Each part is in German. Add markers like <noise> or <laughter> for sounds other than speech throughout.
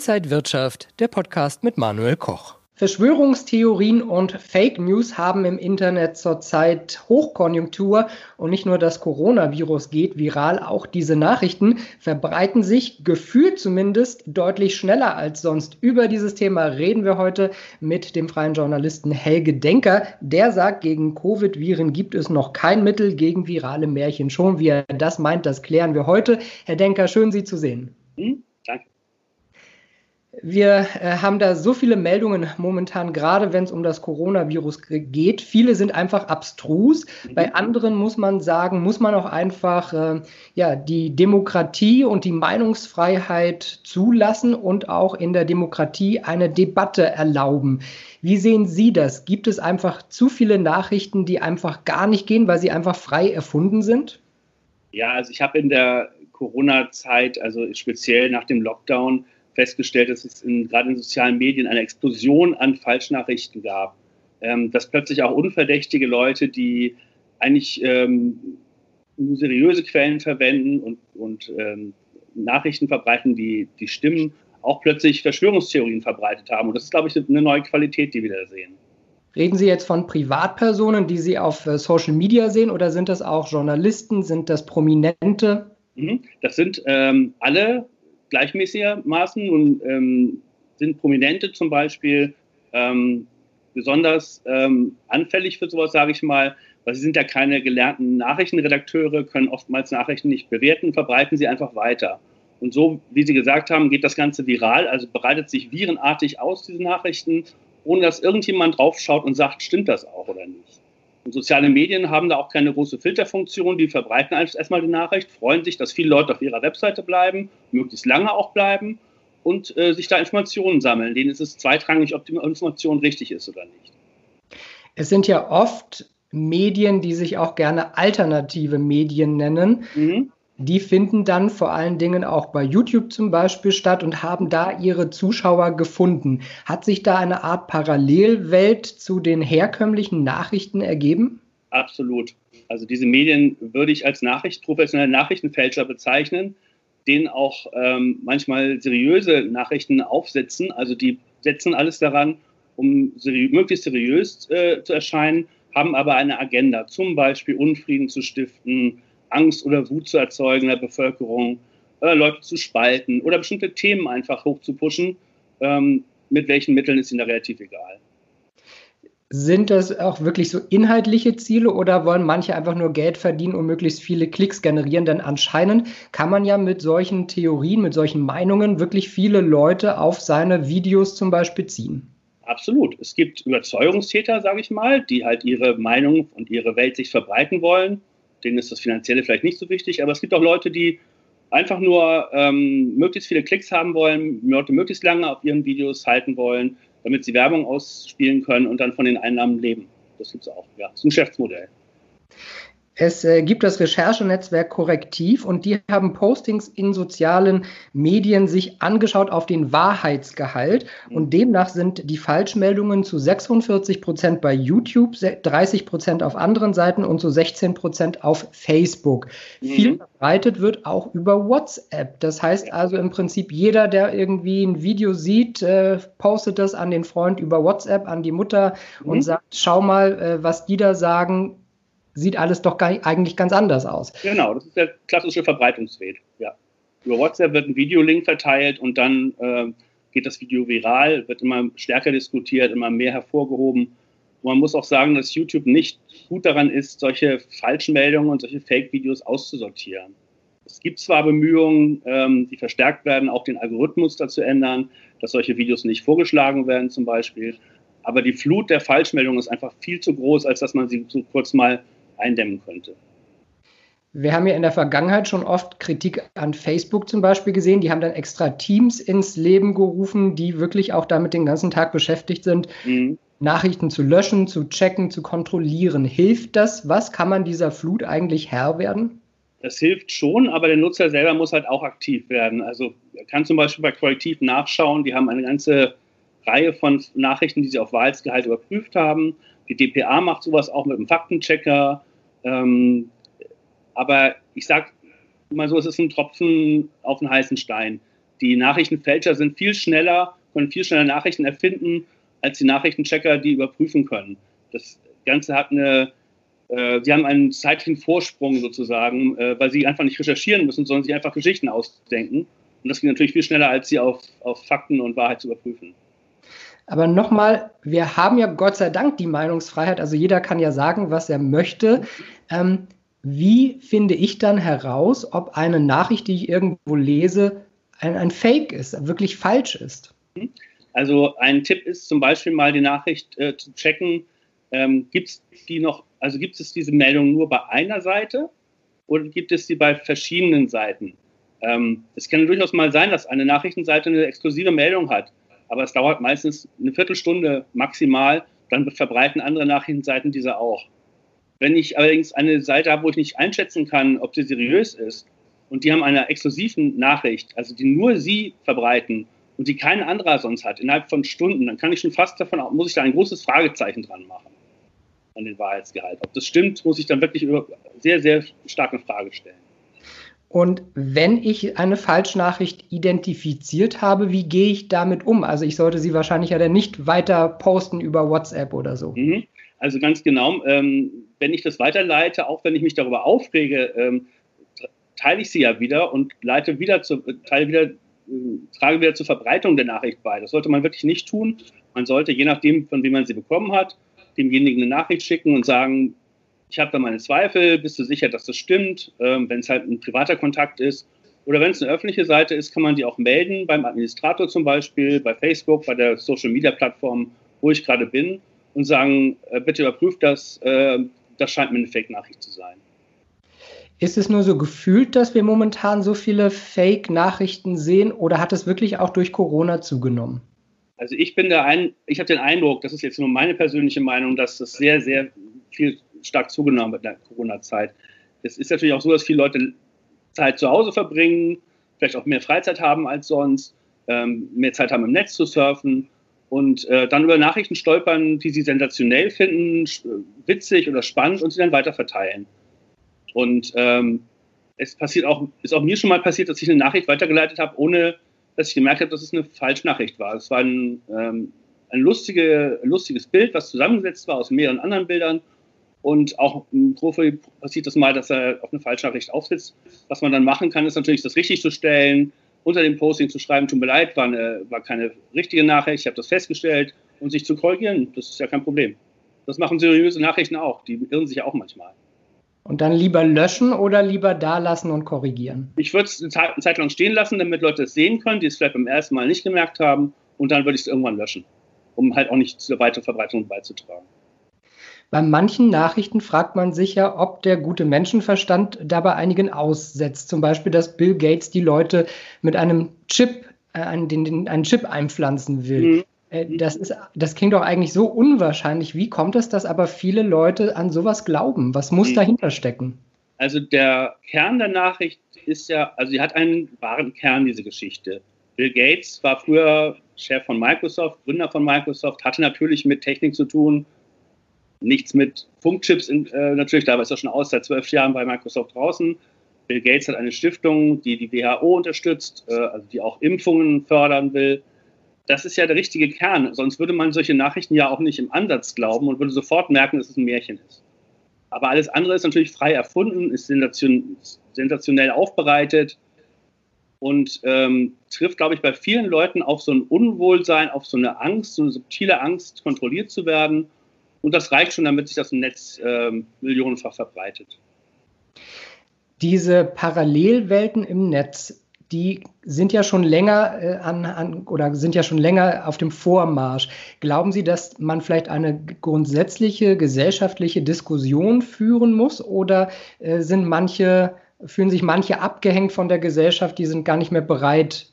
Inside Wirtschaft, der Podcast mit Manuel Koch. Verschwörungstheorien und Fake News haben im Internet zurzeit Hochkonjunktur und nicht nur das Coronavirus geht viral, auch diese Nachrichten verbreiten sich gefühlt zumindest deutlich schneller als sonst. Über dieses Thema reden wir heute mit dem freien Journalisten Helge Denker. Der sagt, gegen Covid-Viren gibt es noch kein Mittel, gegen virale Märchen schon. Wie er das meint, das klären wir heute. Herr Denker, schön Sie zu sehen. Wir äh, haben da so viele Meldungen momentan, gerade wenn es um das Coronavirus geht. Viele sind einfach abstrus. Mhm. Bei anderen muss man sagen, muss man auch einfach äh, ja, die Demokratie und die Meinungsfreiheit zulassen und auch in der Demokratie eine Debatte erlauben. Wie sehen Sie das? Gibt es einfach zu viele Nachrichten, die einfach gar nicht gehen, weil sie einfach frei erfunden sind? Ja, also ich habe in der Corona-Zeit, also speziell nach dem Lockdown, festgestellt, dass es in, gerade in sozialen Medien eine Explosion an Falschnachrichten gab. Ähm, dass plötzlich auch unverdächtige Leute, die eigentlich ähm, nur seriöse Quellen verwenden und, und ähm, Nachrichten verbreiten, die, die stimmen, auch plötzlich Verschwörungstheorien verbreitet haben. Und das ist, glaube ich, eine neue Qualität, die wir da sehen. Reden Sie jetzt von Privatpersonen, die Sie auf äh, Social Media sehen, oder sind das auch Journalisten? Sind das Prominente? Mhm. Das sind ähm, alle gleichmäßigermaßen und ähm, sind Prominente zum Beispiel ähm, besonders ähm, anfällig für sowas, sage ich mal, weil sie sind ja keine gelernten Nachrichtenredakteure, können oftmals Nachrichten nicht bewerten, verbreiten sie einfach weiter. Und so, wie Sie gesagt haben, geht das Ganze viral, also breitet sich virenartig aus, diese Nachrichten, ohne dass irgendjemand draufschaut und sagt, stimmt das auch oder nicht. Und soziale Medien haben da auch keine große Filterfunktion. Die verbreiten einfach erstmal die Nachricht, freuen sich, dass viele Leute auf ihrer Webseite bleiben, möglichst lange auch bleiben und äh, sich da Informationen sammeln. Denen ist es zweitrangig, ob die Information richtig ist oder nicht. Es sind ja oft Medien, die sich auch gerne alternative Medien nennen. Mhm die finden dann vor allen Dingen auch bei YouTube zum Beispiel statt und haben da ihre Zuschauer gefunden. Hat sich da eine Art Parallelwelt zu den herkömmlichen Nachrichten ergeben? Absolut. Also diese Medien würde ich als Nachricht, professionelle Nachrichtenfälscher bezeichnen, denen auch ähm, manchmal seriöse Nachrichten aufsetzen. Also die setzen alles daran, um seri möglichst seriös äh, zu erscheinen, haben aber eine Agenda, zum Beispiel Unfrieden zu stiften, Angst oder Wut zu erzeugen in der Bevölkerung, äh, Leute zu spalten oder bestimmte Themen einfach hochzupuschen. Ähm, mit welchen Mitteln ist ihnen da relativ egal. Sind das auch wirklich so inhaltliche Ziele oder wollen manche einfach nur Geld verdienen und möglichst viele Klicks generieren? Denn anscheinend kann man ja mit solchen Theorien, mit solchen Meinungen wirklich viele Leute auf seine Videos zum Beispiel ziehen. Absolut. Es gibt Überzeugungstäter, sage ich mal, die halt ihre Meinung und ihre Welt sich verbreiten wollen denen ist das Finanzielle vielleicht nicht so wichtig, aber es gibt auch Leute, die einfach nur ähm, möglichst viele Klicks haben wollen, Leute möglichst lange auf ihren Videos halten wollen, damit sie Werbung ausspielen können und dann von den Einnahmen leben. Das gibt es auch. Ja, das ist ein Geschäftsmodell. Es äh, gibt das Recherchenetzwerk Korrektiv und die haben Postings in sozialen Medien sich angeschaut auf den Wahrheitsgehalt mhm. und demnach sind die Falschmeldungen zu 46 Prozent bei YouTube, 30 Prozent auf anderen Seiten und zu 16 Prozent auf Facebook. Mhm. Viel verbreitet wird auch über WhatsApp. Das heißt also im Prinzip jeder, der irgendwie ein Video sieht, äh, postet das an den Freund über WhatsApp, an die Mutter mhm. und sagt, schau mal, äh, was die da sagen sieht alles doch eigentlich ganz anders aus. Genau, das ist der klassische Verbreitungsweg. Ja. Über WhatsApp wird ein Videolink verteilt und dann äh, geht das Video viral, wird immer stärker diskutiert, immer mehr hervorgehoben. Und man muss auch sagen, dass YouTube nicht gut daran ist, solche Falschmeldungen und solche Fake-Videos auszusortieren. Es gibt zwar Bemühungen, ähm, die verstärkt werden, auch den Algorithmus dazu ändern, dass solche Videos nicht vorgeschlagen werden zum Beispiel. Aber die Flut der Falschmeldungen ist einfach viel zu groß, als dass man sie so kurz mal eindämmen könnte. Wir haben ja in der Vergangenheit schon oft Kritik an Facebook zum Beispiel gesehen. Die haben dann extra Teams ins Leben gerufen, die wirklich auch damit den ganzen Tag beschäftigt sind, mhm. Nachrichten zu löschen, zu checken, zu kontrollieren. Hilft das? Was kann man dieser Flut eigentlich Herr werden? Das hilft schon, aber der Nutzer selber muss halt auch aktiv werden. Also er kann zum Beispiel bei Korrektiv nachschauen. Die haben eine ganze Reihe von Nachrichten, die sie auf Wahrheitsgehalt überprüft haben. Die DPA macht sowas auch mit einem Faktenchecker. Ähm, aber ich sage mal so, es ist ein Tropfen auf einen heißen Stein. Die Nachrichtenfälscher sind viel schneller, können viel schneller Nachrichten erfinden, als die Nachrichtenchecker, die überprüfen können. Das Ganze hat eine, äh, sie haben einen zeitlichen Vorsprung sozusagen, äh, weil sie einfach nicht recherchieren müssen, sondern sich einfach Geschichten ausdenken. Und das geht natürlich viel schneller, als sie auf, auf Fakten und Wahrheit zu überprüfen. Aber nochmal, wir haben ja Gott sei Dank die Meinungsfreiheit, also jeder kann ja sagen, was er möchte. Ähm, wie finde ich dann heraus, ob eine Nachricht, die ich irgendwo lese, ein, ein Fake ist, wirklich falsch ist? Also ein Tipp ist zum Beispiel mal die Nachricht äh, zu checken, ähm, gibt es die noch, also gibt es diese Meldung nur bei einer Seite oder gibt es sie bei verschiedenen Seiten? Ähm, es kann durchaus mal sein, dass eine Nachrichtenseite eine exklusive Meldung hat, aber es dauert meistens eine Viertelstunde maximal, dann verbreiten andere Nachrichtenseiten diese auch. Wenn ich allerdings eine Seite habe, wo ich nicht einschätzen kann, ob sie seriös ist, und die haben eine exklusiven Nachricht, also die nur sie verbreiten und die kein anderer sonst hat, innerhalb von Stunden, dann kann ich schon fast davon, muss ich da ein großes Fragezeichen dran machen an den Wahrheitsgehalt. Ob das stimmt, muss ich dann wirklich sehr, sehr stark in Frage stellen. Und wenn ich eine Falschnachricht identifiziert habe, wie gehe ich damit um? Also ich sollte sie wahrscheinlich ja dann nicht weiter posten über WhatsApp oder so. Mhm. Also ganz genau, ähm, wenn ich das weiterleite, auch wenn ich mich darüber aufrege, ähm, teile ich sie ja wieder und leite wieder zu, teile wieder, äh, trage wieder zur Verbreitung der Nachricht bei. Das sollte man wirklich nicht tun. Man sollte, je nachdem, von wem man sie bekommen hat, demjenigen eine Nachricht schicken und sagen, ich habe da meine Zweifel, bist du sicher, dass das stimmt? Ähm, wenn es halt ein privater Kontakt ist oder wenn es eine öffentliche Seite ist, kann man die auch melden, beim Administrator zum Beispiel, bei Facebook, bei der Social-Media-Plattform, wo ich gerade bin und sagen, äh, bitte überprüft das, äh, das scheint mir eine Fake-Nachricht zu sein. Ist es nur so gefühlt, dass wir momentan so viele Fake-Nachrichten sehen oder hat es wirklich auch durch Corona zugenommen? Also ich bin der ein, ich habe den Eindruck, das ist jetzt nur meine persönliche Meinung, dass das sehr, sehr viel stark zugenommen in der Corona-Zeit. Es ist natürlich auch so, dass viele Leute Zeit zu Hause verbringen, vielleicht auch mehr Freizeit haben als sonst, ähm, mehr Zeit haben im Netz zu surfen und äh, dann über Nachrichten stolpern, die sie sensationell finden, witzig oder spannend und sie dann weiter verteilen. Und ähm, es passiert auch, ist auch mir schon mal passiert, dass ich eine Nachricht weitergeleitet habe, ohne dass ich gemerkt habe, dass es eine Falschnachricht war. Es war ein, ähm, ein lustige, lustiges Bild, was zusammengesetzt war aus mehreren anderen Bildern. Und auch im Profi passiert das mal, dass er auf eine Falschnachricht aufsitzt. Was man dann machen kann, ist natürlich, das richtig zu stellen, unter dem Posting zu schreiben, tut mir leid, war, eine, war keine richtige Nachricht, ich habe das festgestellt und sich zu korrigieren, das ist ja kein Problem. Das machen seriöse Nachrichten auch, die irren sich ja auch manchmal. Und dann lieber löschen oder lieber da lassen und korrigieren? Ich würde es eine Zeit lang stehen lassen, damit Leute es sehen können, die es vielleicht beim ersten Mal nicht gemerkt haben. Und dann würde ich es irgendwann löschen, um halt auch nicht zur weiteren Verbreitung beizutragen. Bei manchen Nachrichten fragt man sich ja, ob der gute Menschenverstand dabei einigen aussetzt. Zum Beispiel, dass Bill Gates die Leute mit einem Chip, äh, einen, den, einen Chip einpflanzen will. Mhm. Äh, das, ist, das klingt doch eigentlich so unwahrscheinlich. Wie kommt es, dass aber viele Leute an sowas glauben? Was muss mhm. dahinter stecken? Also der Kern der Nachricht ist ja, also sie hat einen wahren Kern, diese Geschichte. Bill Gates war früher Chef von Microsoft, Gründer von Microsoft, hatte natürlich mit Technik zu tun, nichts mit Funkchips, in, äh, natürlich, da ist er schon aus, seit zwölf Jahren bei Microsoft draußen. Bill Gates hat eine Stiftung, die die WHO unterstützt, äh, also die auch Impfungen fördern will das ist ja der richtige Kern. Sonst würde man solche Nachrichten ja auch nicht im Ansatz glauben und würde sofort merken, dass es ein Märchen ist. Aber alles andere ist natürlich frei erfunden, ist sensationell aufbereitet und ähm, trifft, glaube ich, bei vielen Leuten auf so ein Unwohlsein, auf so eine Angst, so eine subtile Angst, kontrolliert zu werden. Und das reicht schon, damit sich das im Netz ähm, millionenfach verbreitet. Diese Parallelwelten im Netz, die sind ja schon länger äh, an, an, oder sind ja schon länger auf dem Vormarsch. Glauben Sie, dass man vielleicht eine grundsätzliche gesellschaftliche Diskussion führen muss oder äh, sind manche, fühlen sich manche abgehängt von der Gesellschaft, die sind gar nicht mehr bereit,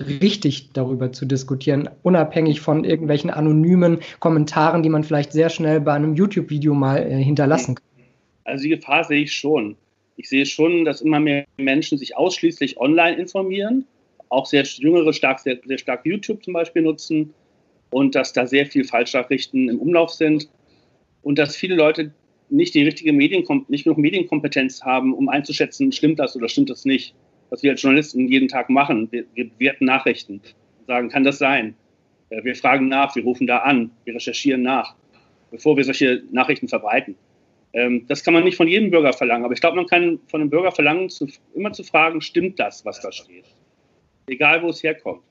richtig darüber zu diskutieren, unabhängig von irgendwelchen anonymen Kommentaren, die man vielleicht sehr schnell bei einem YouTube-Video mal äh, hinterlassen kann? Also die Gefahr sehe ich schon ich sehe schon, dass immer mehr Menschen sich ausschließlich online informieren, auch sehr jüngere stark, sehr, sehr stark YouTube zum Beispiel nutzen und dass da sehr viel Falschnachrichten im Umlauf sind und dass viele Leute nicht die richtige Medien, nicht genug Medienkompetenz haben, um einzuschätzen, stimmt das oder stimmt das nicht. Was wir als Journalisten jeden Tag machen. Wir, wir bewerten Nachrichten, sagen, kann das sein? Wir fragen nach, wir rufen da an, wir recherchieren nach, bevor wir solche Nachrichten verbreiten. Ähm, das kann man nicht von jedem Bürger verlangen, aber ich glaube, man kann von einem Bürger verlangen, immer zu fragen, stimmt das, was da steht? Egal, wo es herkommt.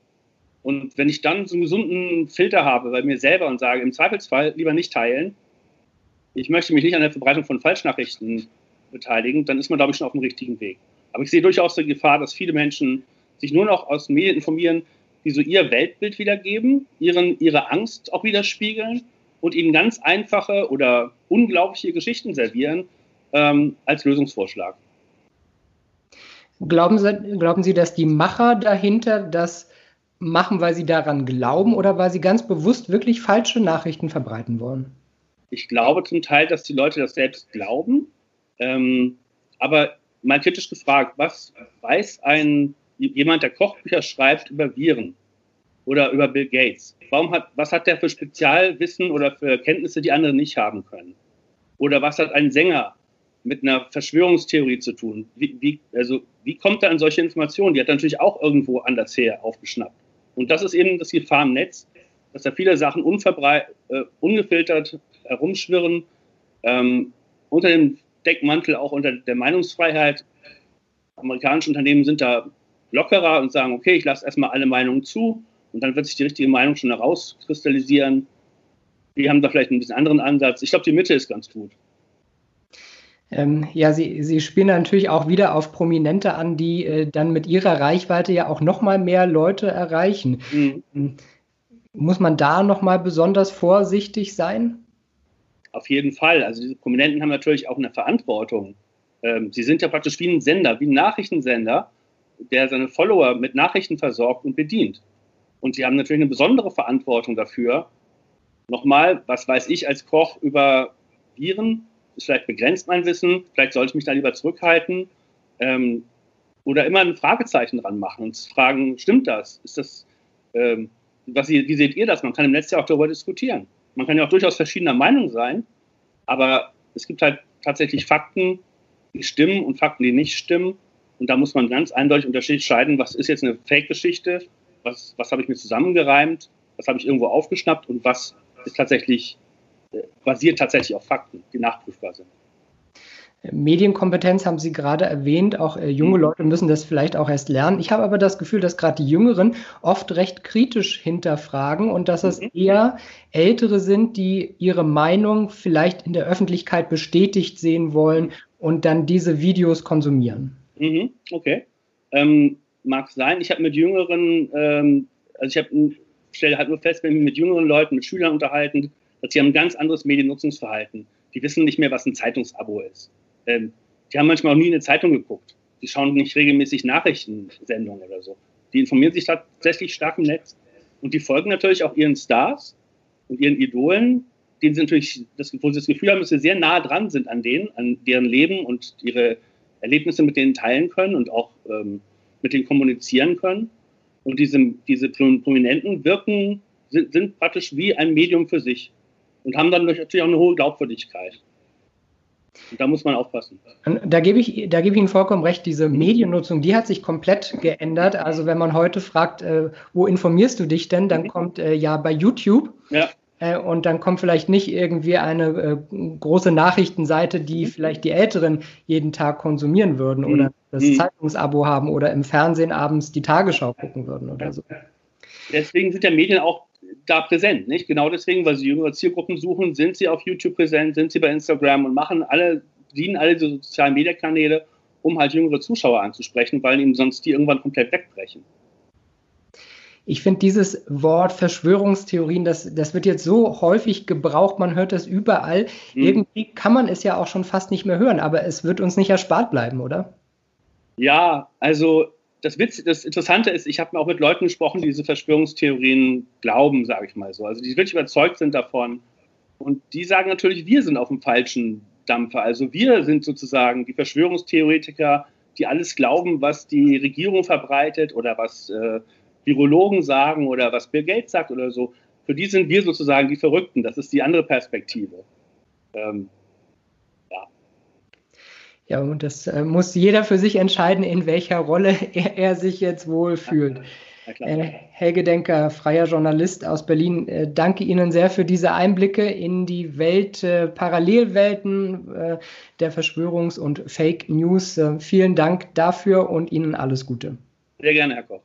Und wenn ich dann so einen gesunden Filter habe bei mir selber und sage, im Zweifelsfall lieber nicht teilen, ich möchte mich nicht an der Verbreitung von Falschnachrichten beteiligen, dann ist man, glaube ich, schon auf dem richtigen Weg. Aber ich sehe durchaus die Gefahr, dass viele Menschen sich nur noch aus Medien informieren, die so ihr Weltbild wiedergeben, ihren, ihre Angst auch widerspiegeln und ihnen ganz einfache oder unglaubliche Geschichten servieren ähm, als Lösungsvorschlag. Glauben Sie, glauben Sie, dass die Macher dahinter das machen, weil sie daran glauben oder weil sie ganz bewusst wirklich falsche Nachrichten verbreiten wollen? Ich glaube zum Teil, dass die Leute das selbst glauben. Ähm, aber mal kritisch gefragt, was weiß ein jemand, der Kochbücher schreibt, über Viren oder über Bill Gates? Warum hat, was hat der für Spezialwissen oder für Kenntnisse, die andere nicht haben können? Oder was hat ein Sänger mit einer Verschwörungstheorie zu tun? Wie, wie, also, wie kommt er an solche Informationen? Die hat er natürlich auch irgendwo anders her aufgeschnappt. Und das ist eben das Gefahr im Netz, dass da viele Sachen äh, ungefiltert herumschwirren, ähm, unter dem Deckmantel auch unter der Meinungsfreiheit. Amerikanische Unternehmen sind da lockerer und sagen, okay, ich lasse erstmal alle Meinungen zu und dann wird sich die richtige Meinung schon herauskristallisieren. Die haben da vielleicht ein bisschen anderen Ansatz. Ich glaube, die Mitte ist ganz gut. Ähm, ja, Sie, Sie spielen natürlich auch wieder auf Prominente an, die äh, dann mit ihrer Reichweite ja auch noch mal mehr Leute erreichen. Mhm. Hm. Muss man da noch mal besonders vorsichtig sein? Auf jeden Fall. Also diese Prominenten haben natürlich auch eine Verantwortung. Ähm, sie sind ja praktisch wie ein Sender, wie ein Nachrichtensender, der seine Follower mit Nachrichten versorgt und bedient. Und sie haben natürlich eine besondere Verantwortung dafür. Nochmal, was weiß ich als Koch über Viren? ist vielleicht begrenzt mein Wissen, vielleicht sollte ich mich da lieber zurückhalten ähm, oder immer ein Fragezeichen dran machen und fragen, stimmt das? Ist das, ähm, was, wie seht ihr das? Man kann im Netz ja auch darüber diskutieren. Man kann ja auch durchaus verschiedener Meinung sein, aber es gibt halt tatsächlich Fakten, die stimmen und Fakten, die nicht stimmen. Und da muss man ganz eindeutig unterscheiden, was ist jetzt eine Fake-Geschichte, was, was habe ich mir zusammengereimt, was habe ich irgendwo aufgeschnappt und was ist tatsächlich basiert tatsächlich auf Fakten, die nachprüfbar sind. Medienkompetenz haben Sie gerade erwähnt. Auch äh, junge mhm. Leute müssen das vielleicht auch erst lernen. Ich habe aber das Gefühl, dass gerade die Jüngeren oft recht kritisch hinterfragen und dass es mhm. eher Ältere sind, die ihre Meinung vielleicht in der Öffentlichkeit bestätigt sehen wollen und dann diese Videos konsumieren. Mhm. Okay. Ähm, mag sein. Ich habe mit Jüngeren, ähm, also ich habe stelle halt nur fest, wenn ich mit jüngeren Leuten, mit Schülern unterhalten, dass sie haben ein ganz anderes Mediennutzungsverhalten. Die wissen nicht mehr, was ein Zeitungsabo ist. Ähm, die haben manchmal auch nie eine Zeitung geguckt. Die schauen nicht regelmäßig Nachrichtensendungen oder so. Die informieren sich tatsächlich stark im Netz. Und die folgen natürlich auch ihren Stars und ihren Idolen, denen sie natürlich, das, wo sie das Gefühl haben, dass sie sehr nah dran sind an denen, an deren Leben und ihre Erlebnisse mit denen teilen können und auch ähm, mit denen kommunizieren können. Und diese, diese Prominenten wirken, sind, sind praktisch wie ein Medium für sich und haben dann natürlich auch eine hohe Glaubwürdigkeit. Und da muss man aufpassen. Da gebe ich, da gebe ich Ihnen vollkommen recht. Diese Mediennutzung, die hat sich komplett geändert. Also wenn man heute fragt, äh, wo informierst du dich denn, dann mhm. kommt äh, ja bei YouTube. Ja. Äh, und dann kommt vielleicht nicht irgendwie eine äh, große Nachrichtenseite, die mhm. vielleicht die Älteren jeden Tag konsumieren würden mhm. oder das mhm. Zeitungsabo haben oder im Fernsehen abends die Tagesschau gucken würden oder so. Deswegen sind ja Medien auch da präsent, nicht? Genau deswegen, weil sie jüngere Zielgruppen suchen, sind sie auf YouTube präsent, sind sie bei Instagram und machen alle, dienen alle diese sozialen Medienkanäle, um halt jüngere Zuschauer anzusprechen, weil ihnen sonst die irgendwann komplett wegbrechen. Ich finde dieses Wort Verschwörungstheorien, das, das wird jetzt so häufig gebraucht, man hört das überall. Mhm. Irgendwie kann man es ja auch schon fast nicht mehr hören, aber es wird uns nicht erspart bleiben, oder? Ja, also das, Witz, das Interessante ist, ich habe auch mit Leuten gesprochen, die diese Verschwörungstheorien glauben, sage ich mal so. Also die wirklich überzeugt sind davon. Und die sagen natürlich, wir sind auf dem falschen Dampfer. Also wir sind sozusagen die Verschwörungstheoretiker, die alles glauben, was die Regierung verbreitet oder was äh, Virologen sagen oder was Bill Gates sagt oder so. Für die sind wir sozusagen die Verrückten. Das ist die andere Perspektive. Ähm, Ja, und das äh, muss jeder für sich entscheiden, in welcher Rolle <laughs> er, er sich jetzt wohl fühlt. Äh, Helge Denker, freier Journalist aus Berlin, äh, danke Ihnen sehr für diese Einblicke in die Welt, äh, Parallelwelten äh, der Verschwörungs- und Fake News. Äh, vielen Dank dafür und Ihnen alles Gute. Sehr gerne, Herr Koch.